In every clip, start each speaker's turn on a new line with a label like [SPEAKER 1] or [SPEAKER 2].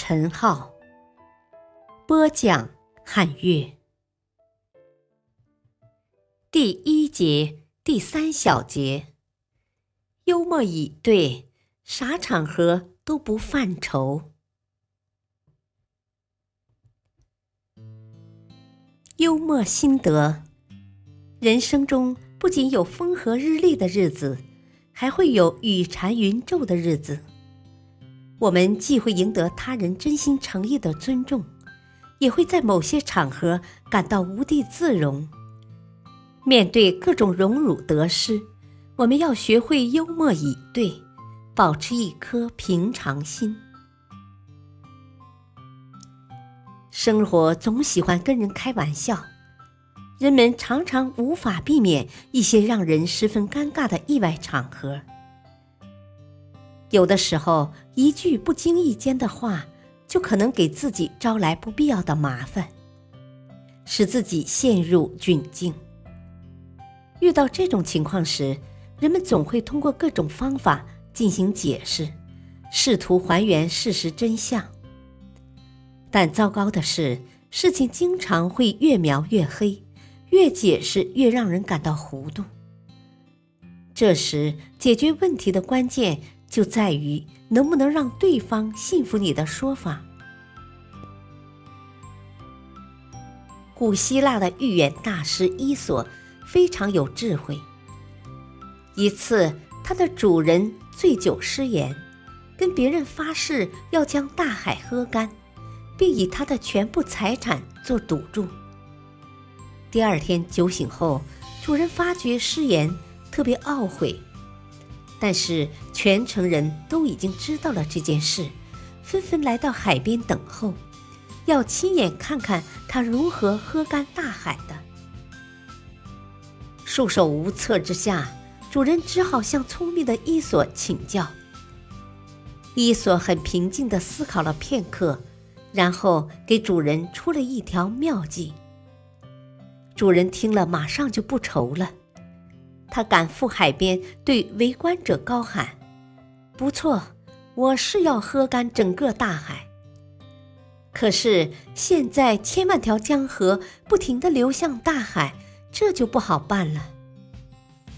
[SPEAKER 1] 陈浩，播讲汉乐。第一节第三小节，幽默以对，啥场合都不犯愁。幽默心得：人生中不仅有风和日丽的日子。还会有雨缠云皱的日子，我们既会赢得他人真心诚意的尊重，也会在某些场合感到无地自容。面对各种荣辱得失，我们要学会幽默以对，保持一颗平常心。生活总喜欢跟人开玩笑。人们常常无法避免一些让人十分尴尬的意外场合，有的时候一句不经意间的话，就可能给自己招来不必要的麻烦，使自己陷入窘境。遇到这种情况时，人们总会通过各种方法进行解释，试图还原事实真相。但糟糕的是，事情经常会越描越黑。越解释越让人感到糊涂。这时，解决问题的关键就在于能不能让对方信服你的说法。古希腊的预言大师伊索非常有智慧。一次，他的主人醉酒失言，跟别人发誓要将大海喝干，并以他的全部财产做赌注。第二天酒醒后，主人发觉失言，特别懊悔。但是全城人都已经知道了这件事，纷纷来到海边等候，要亲眼看看他如何喝干大海的。束手无策之下，主人只好向聪明的伊索请教。伊索很平静地思考了片刻，然后给主人出了一条妙计。主人听了，马上就不愁了。他赶赴海边，对围观者高喊：“不错，我是要喝干整个大海。可是现在千万条江河不停地流向大海，这就不好办了。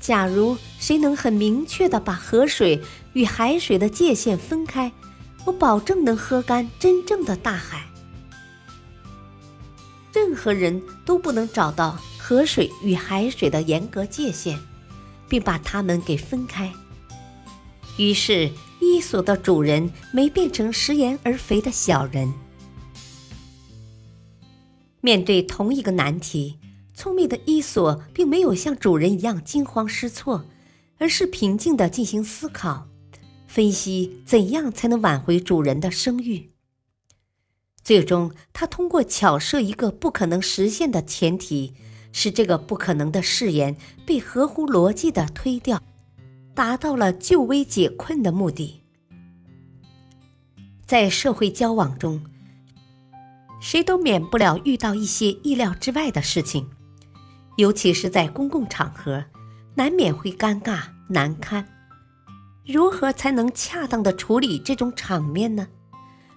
[SPEAKER 1] 假如谁能很明确地把河水与海水的界限分开，我保证能喝干真正的大海。”任何人都不能找到河水与海水的严格界限，并把它们给分开。于是，伊索的主人没变成食言而肥的小人。面对同一个难题，聪明的伊索并没有像主人一样惊慌失措，而是平静地进行思考，分析怎样才能挽回主人的声誉。最终，他通过巧设一个不可能实现的前提，使这个不可能的誓言被合乎逻辑的推掉，达到了救危解困的目的。在社会交往中，谁都免不了遇到一些意料之外的事情，尤其是在公共场合，难免会尴尬难堪。如何才能恰当的处理这种场面呢？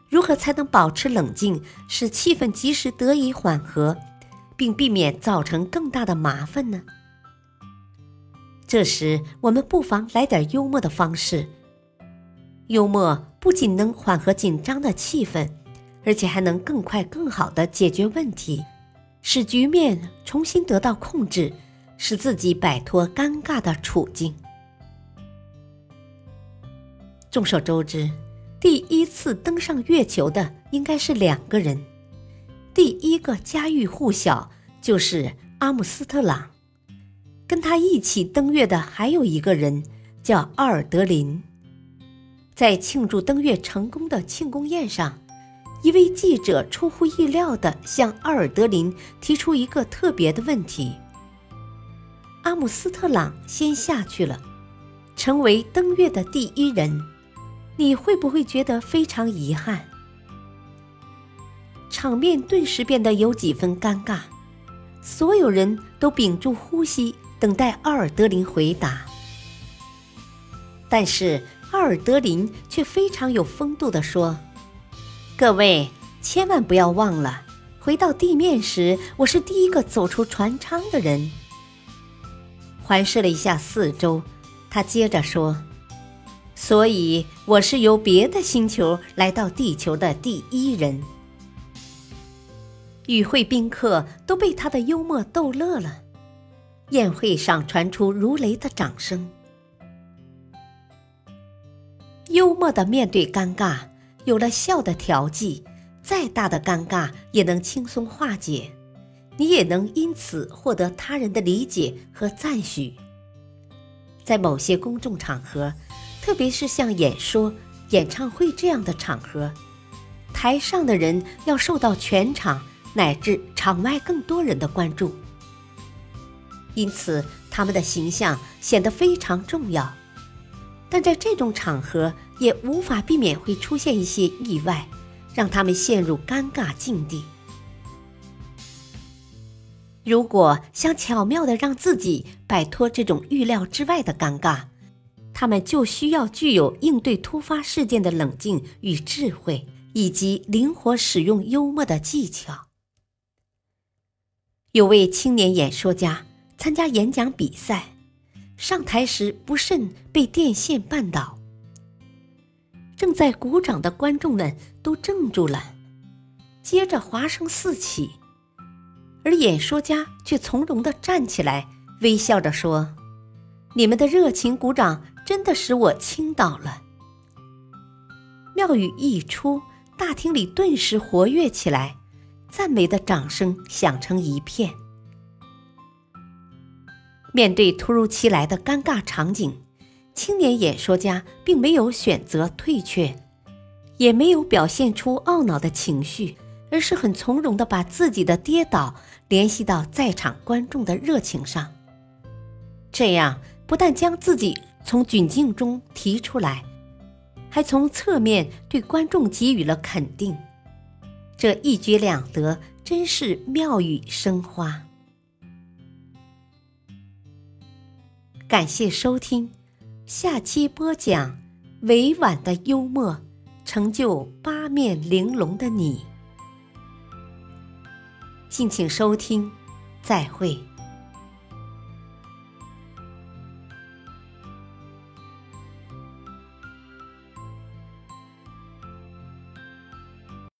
[SPEAKER 1] 如何才能保持冷静，使气氛及时得以缓和，并避免造成更大的麻烦呢？这时，我们不妨来点幽默的方式。幽默不仅能缓和紧张的气氛，而且还能更快、更好的解决问题，使局面重新得到控制，使自己摆脱尴尬的处境。众所周知。第一次登上月球的应该是两个人，第一个家喻户晓就是阿姆斯特朗，跟他一起登月的还有一个人叫奥尔德林。在庆祝登月成功的庆功宴上，一位记者出乎意料地向奥尔德林提出一个特别的问题：阿姆斯特朗先下去了，成为登月的第一人，你会不会觉得非常遗憾？场面顿时变得有几分尴尬，所有人都屏住呼吸，等待奥尔德林回答。但是奥尔德林却非常有风度地说。各位千万不要忘了，回到地面时，我是第一个走出船舱的人。环视了一下四周，他接着说：“所以我是由别的星球来到地球的第一人。”与会宾客都被他的幽默逗乐了，宴会上传出如雷的掌声。幽默的面对尴尬。有了笑的调剂，再大的尴尬也能轻松化解，你也能因此获得他人的理解和赞许。在某些公众场合，特别是像演说、演唱会这样的场合，台上的人要受到全场乃至场外更多人的关注，因此他们的形象显得非常重要。但在这种场合，也无法避免会出现一些意外，让他们陷入尴尬境地。如果想巧妙的让自己摆脱这种预料之外的尴尬，他们就需要具有应对突发事件的冷静与智慧，以及灵活使用幽默的技巧。有位青年演说家参加演讲比赛。上台时不慎被电线绊倒，正在鼓掌的观众们都怔住了，接着哗声四起，而演说家却从容地站起来，微笑着说：“你们的热情鼓掌真的使我倾倒了。”妙语一出，大厅里顿时活跃起来，赞美的掌声响成一片。面对突如其来的尴尬场景，青年演说家并没有选择退却，也没有表现出懊恼的情绪，而是很从容地把自己的跌倒联系到在场观众的热情上。这样不但将自己从窘境中提出来，还从侧面对观众给予了肯定。这一举两得，真是妙语生花。感谢收听，下期播讲委婉的幽默成就八面玲珑的你。敬请收听，再会。